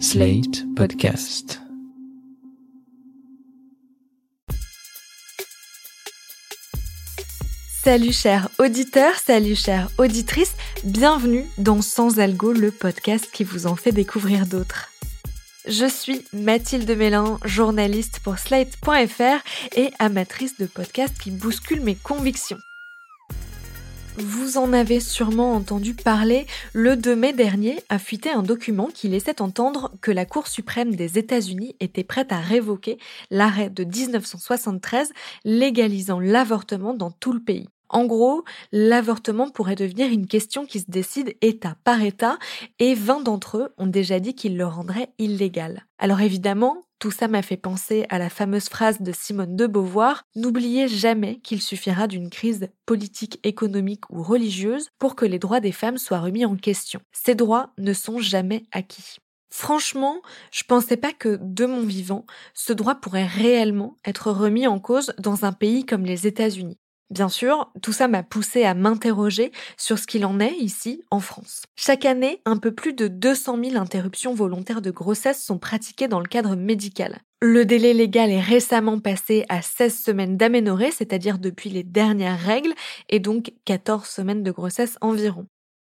Slate Podcast. Salut chers auditeurs, salut chères auditrices, bienvenue dans Sans Algo, le podcast qui vous en fait découvrir d'autres. Je suis Mathilde Mélin, journaliste pour Slate.fr et amatrice de podcasts qui bousculent mes convictions. Vous en avez sûrement entendu parler, le 2 mai dernier a fuité un document qui laissait entendre que la Cour suprême des États-Unis était prête à révoquer l'arrêt de 1973 légalisant l'avortement dans tout le pays. En gros, l'avortement pourrait devenir une question qui se décide État par État et 20 d'entre eux ont déjà dit qu'ils le rendraient illégal. Alors évidemment, tout ça m'a fait penser à la fameuse phrase de Simone de Beauvoir N'oubliez jamais qu'il suffira d'une crise politique, économique ou religieuse pour que les droits des femmes soient remis en question. Ces droits ne sont jamais acquis. Franchement, je pensais pas que, de mon vivant, ce droit pourrait réellement être remis en cause dans un pays comme les États-Unis. Bien sûr, tout ça m'a poussé à m'interroger sur ce qu'il en est ici en France. Chaque année, un peu plus de 200 000 interruptions volontaires de grossesse sont pratiquées dans le cadre médical. Le délai légal est récemment passé à 16 semaines d'aménorrhée, c'est-à-dire depuis les dernières règles, et donc 14 semaines de grossesse environ.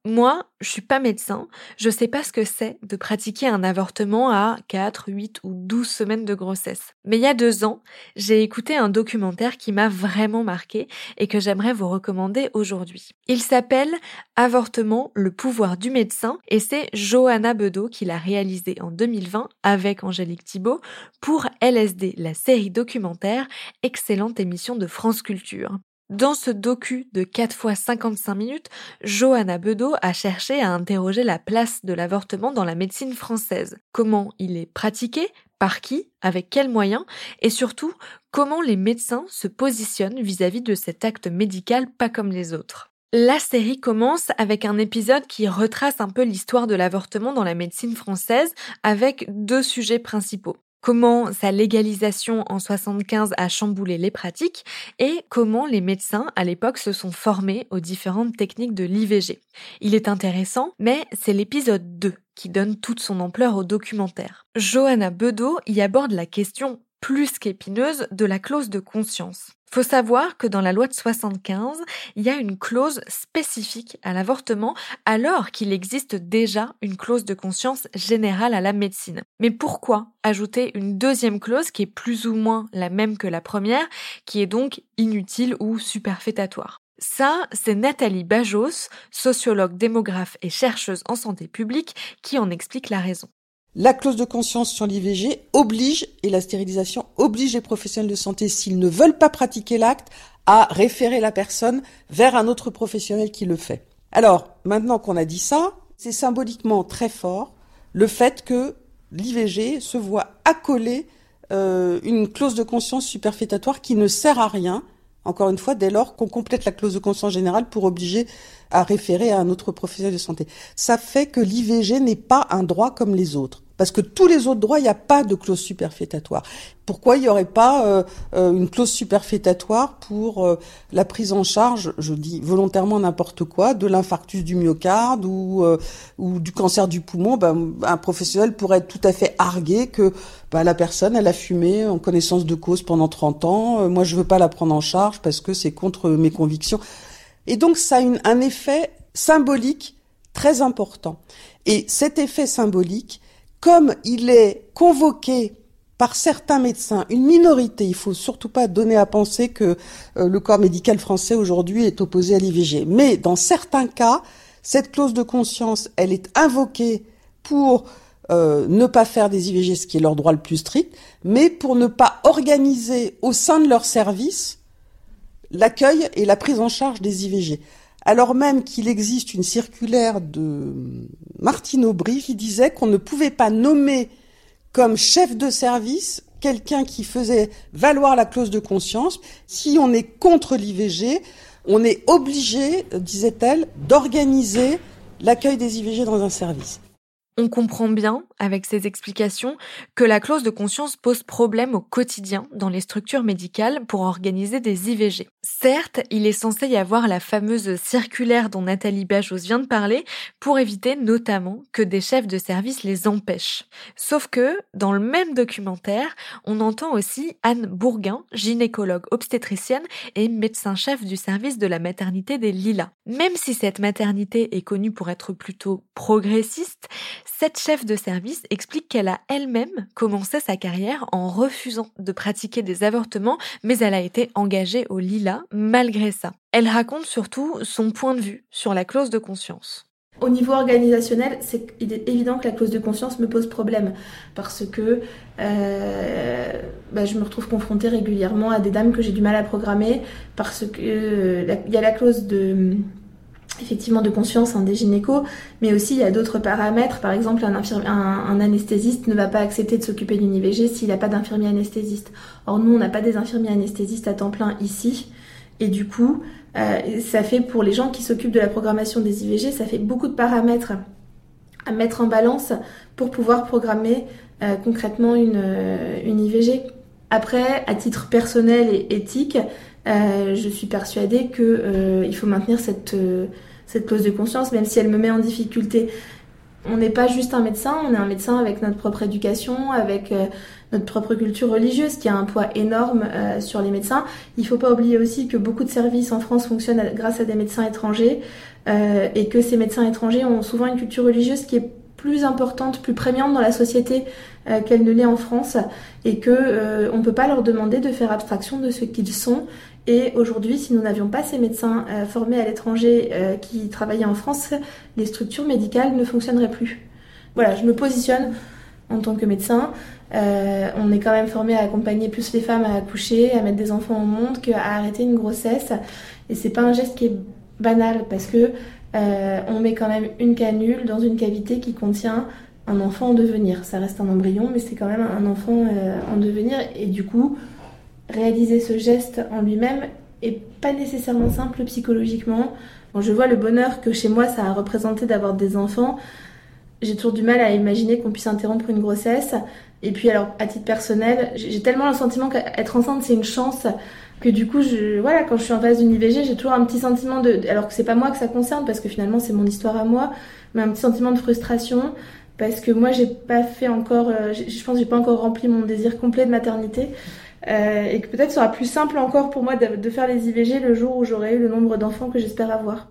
Moi, je suis pas médecin, je sais pas ce que c'est de pratiquer un avortement à 4, 8 ou 12 semaines de grossesse. Mais il y a deux ans, j'ai écouté un documentaire qui m'a vraiment marqué et que j'aimerais vous recommander aujourd'hui. Il s'appelle Avortement, le pouvoir du médecin et c'est Johanna Bedeau qui l'a réalisé en 2020 avec Angélique Thibault pour LSD, la série documentaire, excellente émission de France Culture. Dans ce docu de 4 fois 55 minutes, Johanna Bedeau a cherché à interroger la place de l'avortement dans la médecine française. Comment il est pratiqué, par qui, avec quels moyens, et surtout comment les médecins se positionnent vis-à-vis de cet acte médical pas comme les autres. La série commence avec un épisode qui retrace un peu l'histoire de l'avortement dans la médecine française avec deux sujets principaux comment sa légalisation en 75 a chamboulé les pratiques et comment les médecins à l'époque se sont formés aux différentes techniques de l'IVG. Il est intéressant, mais c'est l'épisode 2 qui donne toute son ampleur au documentaire. Johanna Bedeau y aborde la question plus qu'épineuse de la clause de conscience. Faut savoir que dans la loi de 75, il y a une clause spécifique à l'avortement alors qu'il existe déjà une clause de conscience générale à la médecine. Mais pourquoi ajouter une deuxième clause qui est plus ou moins la même que la première, qui est donc inutile ou superfétatoire? Ça, c'est Nathalie Bajos, sociologue, démographe et chercheuse en santé publique, qui en explique la raison. La clause de conscience sur l'IVG oblige, et la stérilisation oblige les professionnels de santé, s'ils ne veulent pas pratiquer l'acte, à référer la personne vers un autre professionnel qui le fait. Alors, maintenant qu'on a dit ça, c'est symboliquement très fort le fait que l'IVG se voit accoler euh, une clause de conscience superfétatoire qui ne sert à rien, encore une fois, dès lors qu'on complète la clause de conscience générale pour obliger à référer à un autre professionnel de santé. Ça fait que l'IVG n'est pas un droit comme les autres. Parce que tous les autres droits, il n'y a pas de clause superfétatoire. Pourquoi il n'y aurait pas euh, euh, une clause superfétatoire pour euh, la prise en charge, je dis volontairement n'importe quoi, de l'infarctus du myocarde ou, ou du cancer du poumon ben, Un professionnel pourrait tout à fait arguer que ben, la personne, elle a fumé en connaissance de cause pendant 30 ans, moi je veux pas la prendre en charge parce que c'est contre mes convictions. Et donc ça a une, un effet symbolique très important. Et cet effet symbolique, comme il est convoqué par certains médecins, une minorité, il faut surtout pas donner à penser que euh, le corps médical français aujourd'hui est opposé à l'IVG. Mais dans certains cas, cette clause de conscience, elle est invoquée pour euh, ne pas faire des IVG, ce qui est leur droit le plus strict, mais pour ne pas organiser au sein de leur service l'accueil et la prise en charge des IVG alors même qu'il existe une circulaire de Martine Aubry qui disait qu'on ne pouvait pas nommer comme chef de service quelqu'un qui faisait valoir la clause de conscience. Si on est contre l'IVG, on est obligé, disait-elle, d'organiser l'accueil des IVG dans un service. On comprend bien, avec ces explications, que la clause de conscience pose problème au quotidien dans les structures médicales pour organiser des IVG. Certes, il est censé y avoir la fameuse circulaire dont Nathalie Bajos vient de parler pour éviter notamment que des chefs de service les empêchent. Sauf que, dans le même documentaire, on entend aussi Anne Bourguin, gynécologue obstétricienne et médecin-chef du service de la maternité des Lilas. Même si cette maternité est connue pour être plutôt progressiste, cette chef de service explique qu'elle a elle-même commencé sa carrière en refusant de pratiquer des avortements, mais elle a été engagée au Lila malgré ça. Elle raconte surtout son point de vue sur la clause de conscience. Au niveau organisationnel, c'est il est évident que la clause de conscience me pose problème parce que euh, bah, je me retrouve confrontée régulièrement à des dames que j'ai du mal à programmer parce que euh, il y a la clause de effectivement de conscience des gynécos, mais aussi il y a d'autres paramètres. Par exemple, un, anesthésiste ne va pas accepter de s'occuper d'une IVG s'il n'a pas d'infirmier anesthésiste. Or, nous, on n'a pas des infirmiers anesthésistes à temps plein ici. Et du coup, euh, ça fait pour les gens qui s'occupent de la programmation des IVG, ça fait beaucoup de paramètres à mettre en balance pour pouvoir programmer euh, concrètement une, euh, une IVG. Après, à titre personnel et éthique, euh, je suis persuadée qu'il euh, faut maintenir cette, euh, cette clause de conscience, même si elle me met en difficulté. On n'est pas juste un médecin, on est un médecin avec notre propre éducation, avec notre propre culture religieuse qui a un poids énorme sur les médecins. Il ne faut pas oublier aussi que beaucoup de services en France fonctionnent grâce à des médecins étrangers et que ces médecins étrangers ont souvent une culture religieuse qui est plus importante, plus prégnante dans la société qu'elle ne l'est en France et que on ne peut pas leur demander de faire abstraction de ce qu'ils sont et aujourd'hui, si nous n'avions pas ces médecins euh, formés à l'étranger euh, qui travaillaient en France, les structures médicales ne fonctionneraient plus. Voilà, je me positionne en tant que médecin. Euh, on est quand même formé à accompagner plus les femmes à accoucher, à mettre des enfants au monde, qu'à arrêter une grossesse. Et c'est pas un geste qui est banal parce que on met quand même une canule dans une cavité qui contient un enfant en devenir. Ça reste un embryon, mais c'est quand même un enfant en devenir. Et du coup, réaliser ce geste en lui-même est pas nécessairement simple psychologiquement. Quand je vois le bonheur que chez moi ça a représenté d'avoir des enfants, j'ai toujours du mal à imaginer qu'on puisse interrompre une grossesse. Et puis alors, à titre personnel, j'ai tellement le sentiment qu'être enceinte c'est une chance que du coup, je, voilà, quand je suis en phase d'une IVG, j'ai toujours un petit sentiment de, alors que c'est pas moi que ça concerne parce que finalement c'est mon histoire à moi, mais un petit sentiment de frustration parce que moi j'ai pas fait encore, euh, je pense j'ai pas encore rempli mon désir complet de maternité. Euh, et que peut-être sera plus simple encore pour moi de, de faire les IVG le jour où j'aurai eu le nombre d'enfants que j'espère avoir.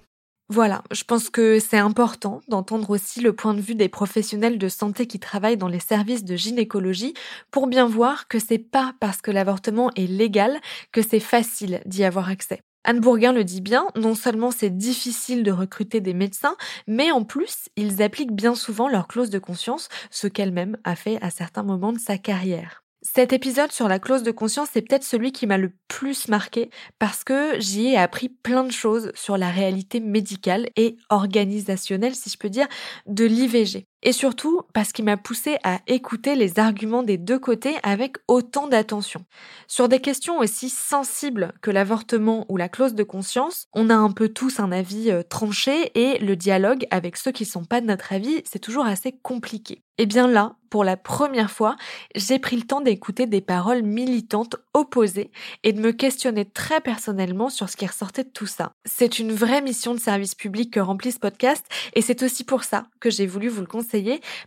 Voilà, je pense que c'est important d'entendre aussi le point de vue des professionnels de santé qui travaillent dans les services de gynécologie pour bien voir que c'est pas parce que l'avortement est légal que c'est facile d'y avoir accès. Anne Bourguin le dit bien, non seulement c'est difficile de recruter des médecins, mais en plus, ils appliquent bien souvent leur clause de conscience, ce qu'elle-même a fait à certains moments de sa carrière. Cet épisode sur la clause de conscience est peut-être celui qui m'a le plus marqué parce que j'y ai appris plein de choses sur la réalité médicale et organisationnelle, si je peux dire, de l'IVG. Et surtout parce qu'il m'a poussé à écouter les arguments des deux côtés avec autant d'attention. Sur des questions aussi sensibles que l'avortement ou la clause de conscience, on a un peu tous un avis euh, tranché et le dialogue avec ceux qui sont pas de notre avis, c'est toujours assez compliqué. Et bien là, pour la première fois, j'ai pris le temps d'écouter des paroles militantes opposées et de me questionner très personnellement sur ce qui ressortait de tout ça. C'est une vraie mission de service public que remplit ce podcast et c'est aussi pour ça que j'ai voulu vous le conseiller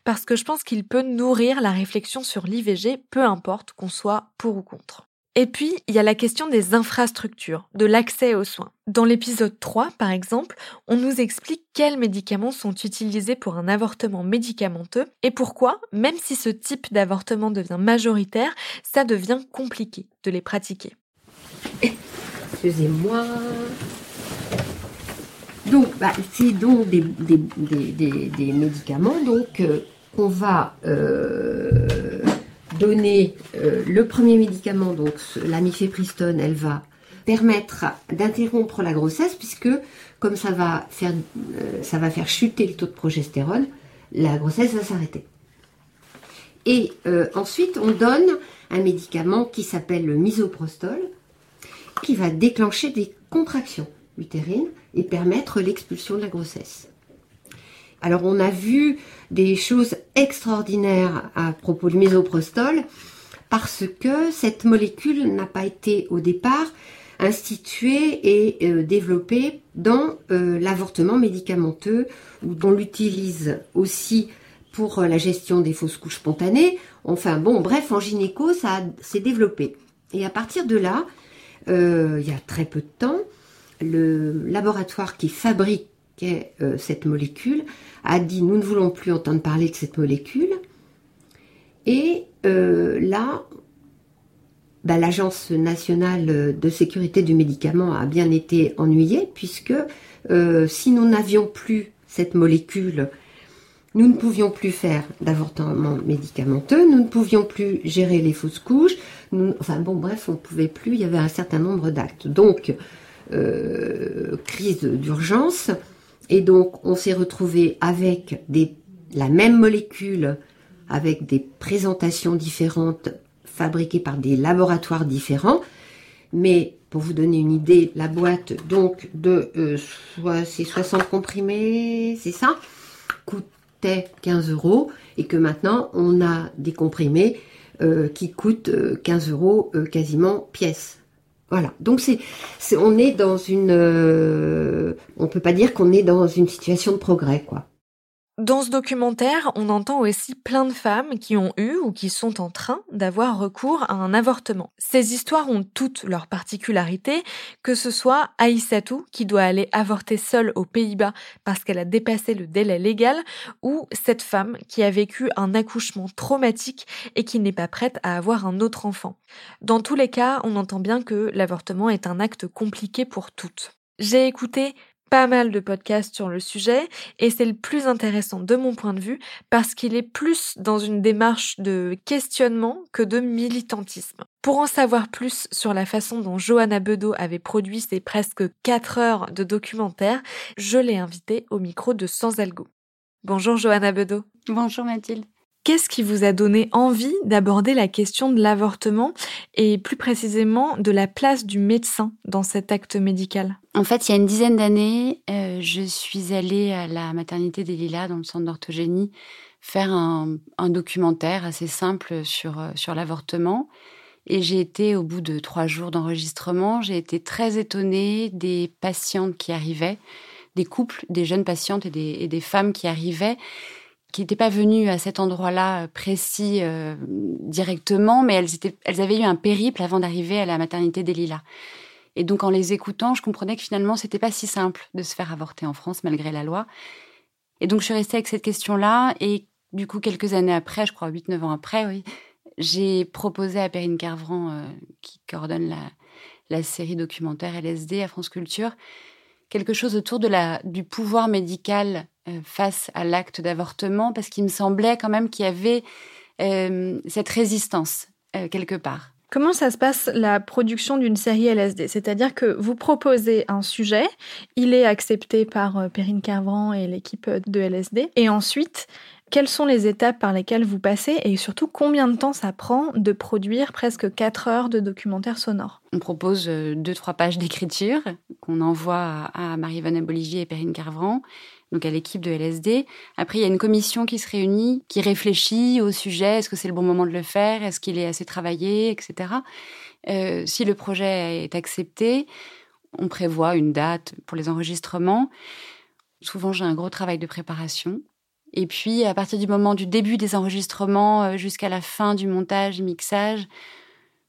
parce que je pense qu'il peut nourrir la réflexion sur l'IVG, peu importe qu'on soit pour ou contre. Et puis, il y a la question des infrastructures, de l'accès aux soins. Dans l'épisode 3, par exemple, on nous explique quels médicaments sont utilisés pour un avortement médicamenteux et pourquoi, même si ce type d'avortement devient majoritaire, ça devient compliqué de les pratiquer. Excusez-moi. Donc, bah, c'est donc des, médicaments donc, euh, qu'on va euh, donner euh, le premier médicament, donc la mifepristone, elle va permettre d'interrompre la grossesse puisque comme ça va faire ça va faire chuter le taux de progestérone, la grossesse va s'arrêter. Et ensuite, on donne un médicament qui s'appelle le misoprostol, qui va déclencher des contractions utérines et permettre l'expulsion de la grossesse. Alors on a vu des choses extraordinaires à propos du mésoprostol parce que cette molécule n'a pas été au départ instituée et euh, développée dans euh, l'avortement médicamenteux où on l'utilise aussi pour euh, la gestion des fausses couches spontanées. Enfin bon, bref, en gynéco, ça s'est développé. Et à partir de là, il y a très peu de temps, le laboratoire qui fabriquait cette molécule a dit nous ne voulons plus entendre parler de cette molécule. Et là, bah, l'Agence nationale de sécurité du médicament a bien été ennuyée puisque euh, si nous n'avions plus cette molécule, nous ne pouvions plus faire d'avortement médicamenteux, nous ne pouvions plus gérer les fausses couches, enfin bon bref, on ne pouvait plus, il y avait un certain nombre d'actes. Donc, euh, crise d'urgence, et donc on s'est retrouvé avec la même molécule, avec des présentations différentes fabriqués par des laboratoires différents. Mais pour vous donner une idée, la boîte donc de euh, c'est 60 comprimés, c'est ça, coûtait 15 euros et que maintenant on a des comprimés euh, qui coûtent 15 euh, euros quasiment pièce. Voilà. Donc c'est, on est dans une, on peut pas dire qu'on est dans une situation de progrès quoi. Dans ce documentaire, on entend aussi plein de femmes qui ont eu ou qui sont en train d'avoir recours à un avortement. Ces histoires ont toutes leurs particularités, que ce soit Aïssatou qui doit aller avorter seule aux Pays-Bas parce qu'elle a dépassé le délai légal, ou cette femme qui a vécu un accouchement traumatique et qui n'est pas prête à avoir un autre enfant. Dans tous les cas, on entend bien que l'avortement est un acte compliqué pour toutes. J'ai écouté pas mal de podcasts sur le sujet et c'est le plus intéressant de mon point de vue parce qu'il est plus dans une démarche de questionnement que de militantisme. Pour en savoir plus sur la façon dont Johanna Bedeau avait produit ses presque 4 heures de documentaire, je l'ai invitée au micro de Sans Algo. Bonjour Johanna Bedeau. Bonjour Mathilde. Qu'est-ce qui vous a donné envie d'aborder la question de l'avortement et plus précisément de la place du médecin dans cet acte médical? En fait, il y a une dizaine d'années, euh, je suis allée à la maternité des Lilas dans le centre d'orthogénie faire un, documentaire assez simple sur, euh, sur l'avortement. Et j'ai été, au bout de trois jours d'enregistrement, j'ai été très étonnée des patientes qui arrivaient, des couples, des jeunes patientes et des, et des femmes qui arrivaient qui n'étaient pas venues à cet endroit-là euh, précis euh, directement, mais elles, avaient eu un périple avant d'arriver à la maternité des Lilas. Et donc en les écoutant, je comprenais que finalement, c'était pas si simple de se faire avorter en France malgré la loi. Et donc je suis restée avec cette question-là. Et du coup, quelques années après, je crois 8-9 ans après, oui, j'ai proposé à Perrine Carvran, euh, qui coordonne la, la série documentaire LSD à France Culture, quelque chose autour de la, du pouvoir médical face à l'acte d'avortement, parce qu'il me semblait quand même qu'il y avait euh, cette résistance euh, quelque part. Comment ça se passe la production d'une série LSD C'est-à-dire que vous proposez un sujet, il est accepté par Perrine Carvran et l'équipe de LSD, et ensuite quelles sont les étapes par lesquelles vous passez et surtout combien de temps ça prend de produire presque 4 heures de documentaire sonore? On propose 2-3 pages d'écriture qu'on envoie à Marie-Vanne Bolivier et Perrine Carvran donc à l'équipe de LSD. Après, il y a une commission qui se réunit, qui réfléchit au sujet, est-ce que c'est le bon moment de le faire, est-ce qu'il est assez travaillé, etc. Euh, si le projet est accepté, on prévoit une date pour les enregistrements. Souvent, j'ai un gros travail de préparation. Et puis, à partir du moment du début des enregistrements euh, jusqu'à la fin du montage, mixage,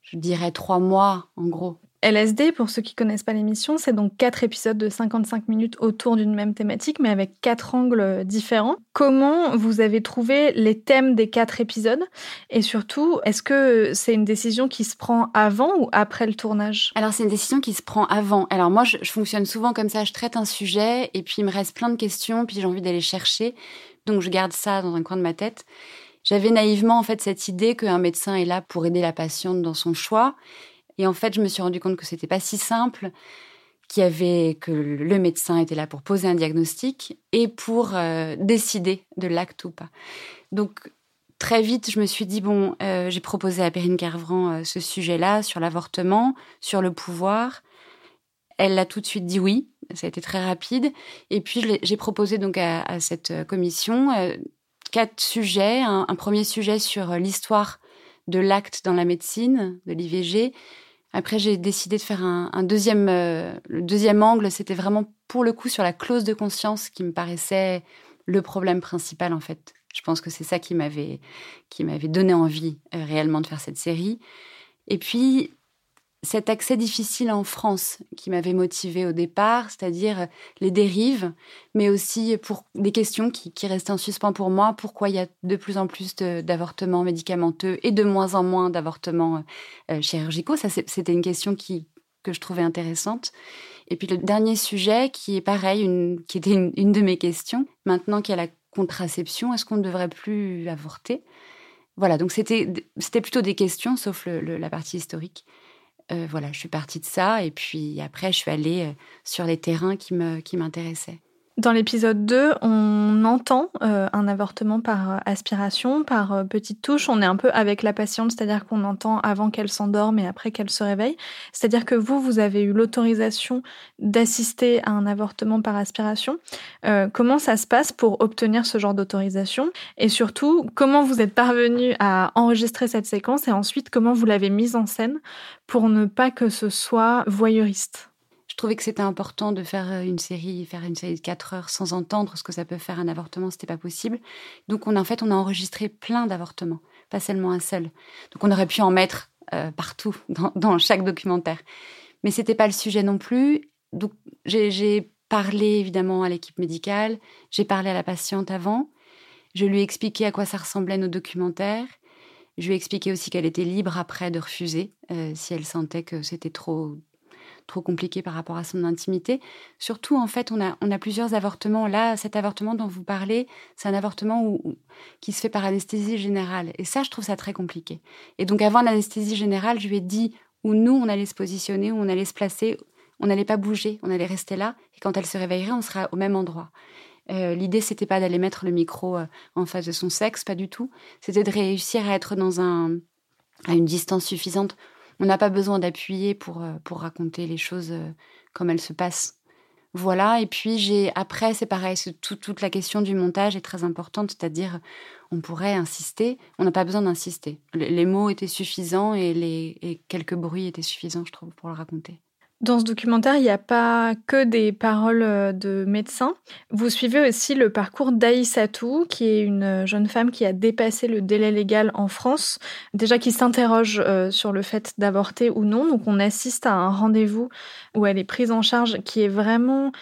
je dirais trois mois en gros. LSD, pour ceux qui connaissent pas l'émission, c'est donc quatre épisodes de 55 minutes autour d'une même thématique, mais avec quatre angles différents. Comment vous avez trouvé les thèmes des quatre épisodes? Et surtout, est-ce que c'est une décision qui se prend avant ou après le tournage? Alors, c'est une décision qui se prend avant. Alors, moi, je, je fonctionne souvent comme ça. Je traite un sujet et puis il me reste plein de questions, puis j'ai envie d'aller chercher. Donc, je garde ça dans un coin de ma tête. J'avais naïvement, en fait, cette idée qu'un médecin est là pour aider la patiente dans son choix et en fait, je me suis rendu compte que c'était pas si simple, qu'il y avait que le médecin était là pour poser un diagnostic et pour euh, décider de l'acte ou pas. Donc très vite, je me suis dit bon, euh, j'ai proposé à Perrine Carvran euh, ce sujet-là sur l'avortement, sur le pouvoir. Elle a tout de suite dit oui. Ça a été très rapide. Et puis, j'ai proposé donc à, cette commission quatre sujets. Un, premier sujet sur l'histoire de l'acte dans la médecine, de l'IVG. Après, j'ai décidé de faire un, deuxième, le deuxième angle. C'était vraiment pour le coup sur la clause de conscience qui me paraissait le problème principal en fait. Je pense que c'est ça qui m'avait qui m'avait donné envie euh, réellement de faire cette série. Et puis cet accès difficile en France qui m'avait motivé au départ, c'est-à-dire les dérives, mais aussi pour des questions qui, qui, restaient en suspens pour moi. Pourquoi il y a de plus en plus d'avortements médicamenteux et de moins en moins d'avortements euh, chirurgicaux? Ça, c'était une question qui, que je trouvais intéressante. Et puis le dernier sujet, qui est pareil, qui était une, de mes questions, maintenant qu'il y a la contraception, est-ce qu'on ne devrait plus avorter? Voilà, donc c'était plutôt des questions, sauf la partie historique. Euh, voilà, je suis partie de ça, et puis après, je suis allée euh, sur les terrains qui m'intéressaient. Dans l'épisode 2, on entend euh, un avortement par euh, aspiration, par euh, petite touche. On est un peu avec la patiente, c'est-à-dire qu'on entend avant qu'elle s'endorme et après qu'elle se réveille. C'est-à-dire que vous, vous avez eu l'autorisation d'assister à un avortement par aspiration. comment ça se passe pour obtenir ce genre d'autorisation? Et surtout, comment vous êtes parvenu à enregistrer cette séquence? Et ensuite comment vous l'avez mise en scène pour ne pas que ce soit voyeuriste? Trouvais que c'était important de faire euh, une série, faire une série de 4 heures sans entendre ce que ça peut faire un avortement, c'était pas possible. Donc on en fait, on a enregistré plein d'avortements, pas seulement un seul. Donc on aurait pu en mettre euh, partout dans, chaque documentaire, mais c'était pas le sujet non plus. Donc j'ai parlé évidemment à l'équipe médicale, j'ai parlé à la patiente avant, je lui ai expliqué à quoi ça ressemblait nos documentaires. Je lui ai expliqué aussi qu'elle était libre après de refuser euh, si elle sentait que c'était trop trop compliqué par rapport à son intimité. Surtout, en fait, on a, plusieurs avortements. Là, cet avortement dont vous parlez, c'est un avortement qui se fait par anesthésie générale. Et ça, je trouve ça très compliqué. Et donc, avant l'anesthésie générale, je lui ai dit où nous, on allait se positionner, où on allait se placer. On n'allait pas bouger, on allait rester là. Et quand elle se réveillerait, on sera au même endroit. Euh, L'idée, c'était pas d'aller mettre le micro euh, en face de son sexe, pas du tout. C'était de réussir à être dans un, à une distance suffisante on n'a pas besoin d'appuyer pour, euh, pour raconter les choses euh, comme elles se passent. Voilà, et puis j'ai après c'est pareil, toute la question du montage est très importante, c'est-à-dire on pourrait insister, on n'a pas besoin d'insister. Les, mots étaient suffisants et, les, et quelques bruits étaient suffisants, je trouve, pour le raconter. Dans ce documentaire, il n'y a pas que des paroles euh, de médecins. Vous suivez aussi le parcours d'Aïssatou, qui est une jeune femme qui a dépassé le délai légal en France, déjà qui s'interroge euh, sur le fait d'avorter ou non. Donc on assiste à un rendez-vous où elle est prise en charge qui est vraiment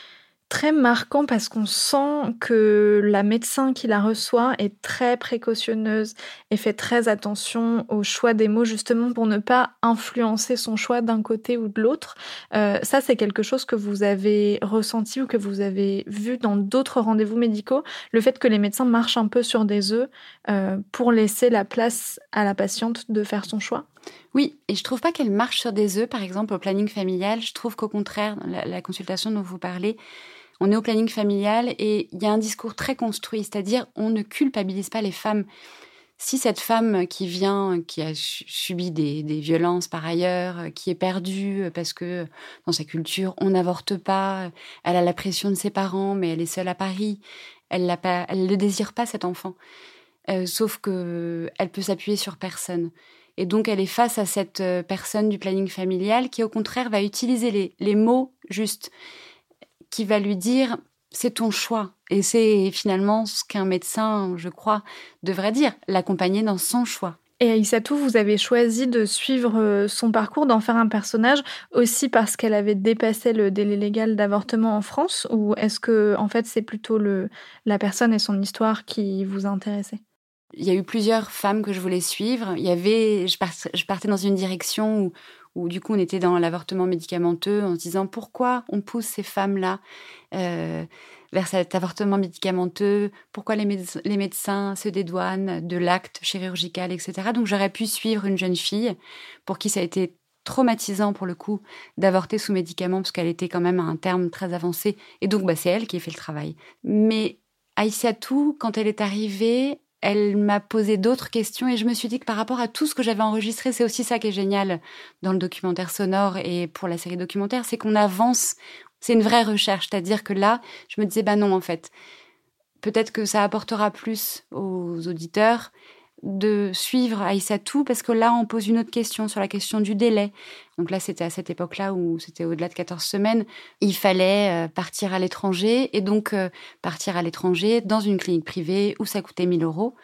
très marquant parce qu'on sent que la médecin qui la reçoit est très précautionneuse et fait très attention au choix des mots justement pour ne pas influencer son choix d'un côté ou de l'autre. Euh, ça, c'est quelque chose que vous avez ressenti ou que vous avez vu dans d'autres rendez-vous médicaux, le fait que les médecins marchent un peu sur des œufs euh, pour laisser la place à la patiente de faire son choix? Oui, et je trouve pas qu'elle marche sur des œufs, par exemple au planning familial. Je trouve qu'au contraire, la consultation dont vous parlez, on est au planning familial et il y a un discours très construit, c'est-à-dire on ne culpabilise pas les femmes. Si cette femme qui vient, qui a subi des, violences par ailleurs, qui est perdue parce que dans sa culture on n'avorte pas, elle a la pression de ses parents, mais elle est seule à Paris, elle ne désire pas cet enfant. Euh, sauf que elle peut s'appuyer sur personne. Et donc, elle est face à cette euh, personne du planning familial qui, au contraire, va utiliser les, les mots justes qui va lui dire c'est ton choix. Et c'est finalement ce qu'un médecin, je crois, devrait dire, l'accompagner dans son choix. Et Aïssatou, vous avez choisi de suivre euh, son parcours, d'en faire un personnage, aussi parce qu'elle avait dépassé le délai légal d'avortement en France, ou est-ce que, en fait, c'est plutôt le, la personne et son histoire qui vous intéressaient? Il y a eu plusieurs femmes que je voulais suivre. Il y avait, je, je partais dans une direction où, où du coup on était dans l'avortement médicamenteux en se disant pourquoi on pousse ces femmes-là euh, vers cet avortement médicamenteux, pourquoi les, médecins se dédouanent de l'acte chirurgical, etc. Donc j'aurais pu suivre une jeune fille pour qui ça a été traumatisant pour le coup d'avorter sous médicament parce qu'elle était quand même à un terme très avancé et donc bah, c'est elle qui a fait le travail. Mais Aïssatou, quand elle est arrivée, elle m'a posé d'autres questions et je me suis dit que par rapport à tout ce que j'avais enregistré, c'est aussi ça qui est génial dans le documentaire sonore et pour la série documentaire, c'est qu'on avance. C'est une vraie recherche, c'est-à-dire que là, je me disais bah non en fait, peut-être que ça apportera plus aux auditeurs de suivre Aïssatou parce que là, on pose une autre question sur la question du délai. Donc là, c'était à cette époque-là où c'était au-delà de 14 semaines. Il fallait euh, partir à l'étranger et donc euh, partir à l'étranger dans une clinique privée où ça coûtait 1000 euros.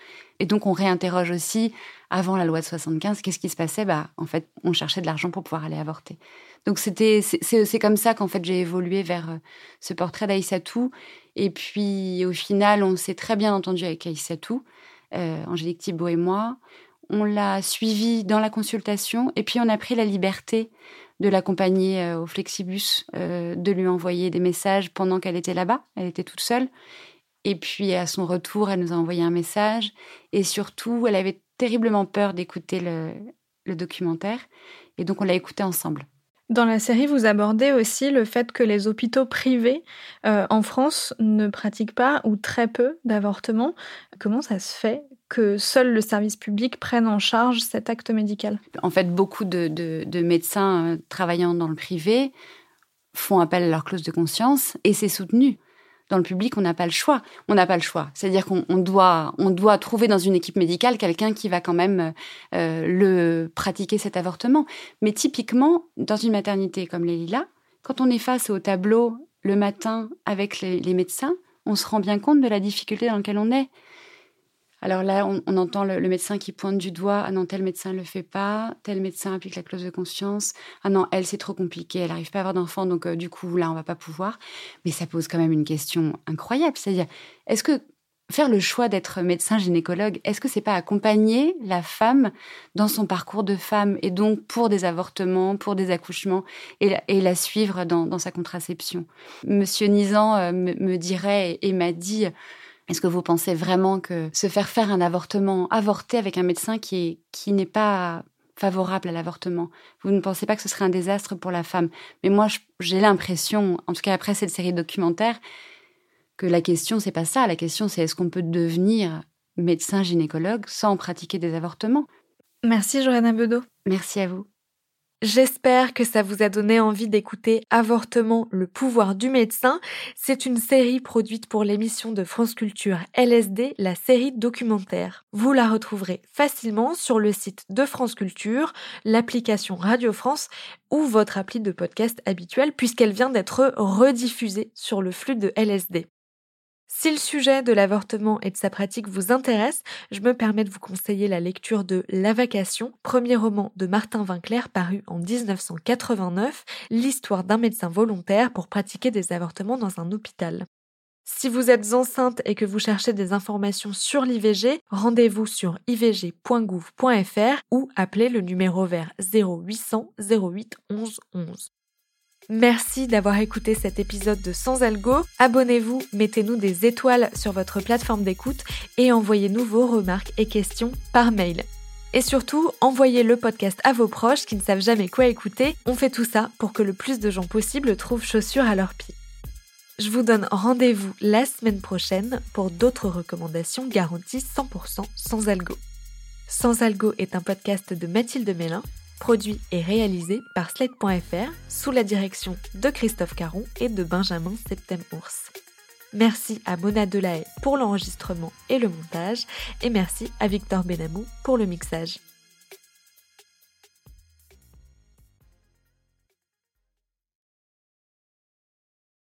Et donc, on réinterroge aussi, avant la loi de 75, qu'est-ce qui se passait? Bah, en fait, on cherchait de l'argent pour pouvoir aller avorter. Donc, c'était, c'est comme ça qu'en fait, j'ai évolué vers euh, ce portrait d'Aïssatou. Et puis, au final, on s'est très bien entendu avec Aïssatou. Euh, Angélique Thibault et moi. On l'a suivi dans la consultation et puis on a pris la liberté de l'accompagner euh, au Flexibus, euh, de lui envoyer des messages pendant qu'elle était là-bas. Elle était toute seule. Et puis à son retour, elle nous a envoyé un message. Et surtout, elle avait terriblement peur d'écouter le, le documentaire. Et donc on l'a écouté ensemble. Dans la série, vous abordez aussi le fait que les hôpitaux privés euh, en France ne pratiquent pas ou très peu d'avortements. Comment ça se fait que seul le service public prenne en charge cet acte médical? En fait, beaucoup de, médecins euh, travaillant dans le privé font appel à leur clause de conscience et c'est soutenu dans le public, on n'a pas le choix. On n'a pas le choix. C'est-à-dire qu'on doit, on doit trouver dans une équipe médicale quelqu'un qui va quand même euh, le pratiquer cet avortement. Mais typiquement, dans une maternité comme les Lilas, quand on est face au tableau le matin avec les médecins, on se rend bien compte de la difficulté dans laquelle on est. Alors là, on, entend le, médecin qui pointe du doigt. Ah non, tel médecin ne le fait pas. Tel médecin applique la clause de conscience. Ah non, elle, c'est trop compliqué. Elle n'arrive pas à avoir d'enfant. Donc, euh, du coup, là, on va pas pouvoir. Mais ça pose quand même une question incroyable. C'est-à-dire, est-ce que faire le choix d'être médecin gynécologue, est-ce que c'est pas accompagner la femme dans son parcours de femme et donc pour des avortements, pour des accouchements et la, suivre dans, sa contraception? Monsieur Nizan euh, me, dirait et m'a dit est-ce que vous pensez vraiment que se faire faire un avortement, avorter avec un médecin qui qui n'est pas favorable à l'avortement. Vous ne pensez pas que ce serait un désastre pour la femme? Mais moi, j'ai l'impression, en tout cas après cette série documentaire, que la question, c'est pas ça. La question, c'est est-ce qu'on peut devenir médecin gynécologue sans pratiquer des avortements? Merci, Johanna Bedeau. Merci à vous. J'espère que ça vous a donné envie d'écouter Avortement, le pouvoir du médecin. C'est une série produite pour l'émission de France Culture LSD, la série documentaire. Vous la retrouverez facilement sur le site de France Culture, l'application Radio France ou votre appli de podcast habituel puisqu'elle vient d'être rediffusée sur le flux de LSD. Si le sujet de l'avortement et de sa pratique vous intéresse, je me permets de vous conseiller la lecture de La Vacation, premier roman de Martin Winkler paru en 1989, l'histoire d'un médecin volontaire pour pratiquer des avortements dans un hôpital. Si vous êtes enceinte et que vous cherchez des informations sur l'IVG, rendez-vous sur ivg.gouv.fr ou appelez le numéro vert 0800 08 11 11. Merci d'avoir écouté cet épisode de Sans Algo. Abonnez-vous, mettez-nous des étoiles sur votre plateforme d'écoute et envoyez-nous vos remarques et questions par mail. Et surtout, envoyez le podcast à vos proches qui ne savent jamais quoi écouter. On fait tout ça pour que le plus de gens possible trouvent chaussures à leurs pieds. Je vous donne rendez-vous la semaine prochaine pour d'autres recommandations garanties 100% sans algo. Sans algo est un podcast de Mathilde Mélin produit et réalisé par Slate.fr sous la direction de Christophe Caron et de Benjamin Septem-Ours. Merci à Mona Delahaye pour l'enregistrement et le montage, et merci à Victor Benamou pour le mixage.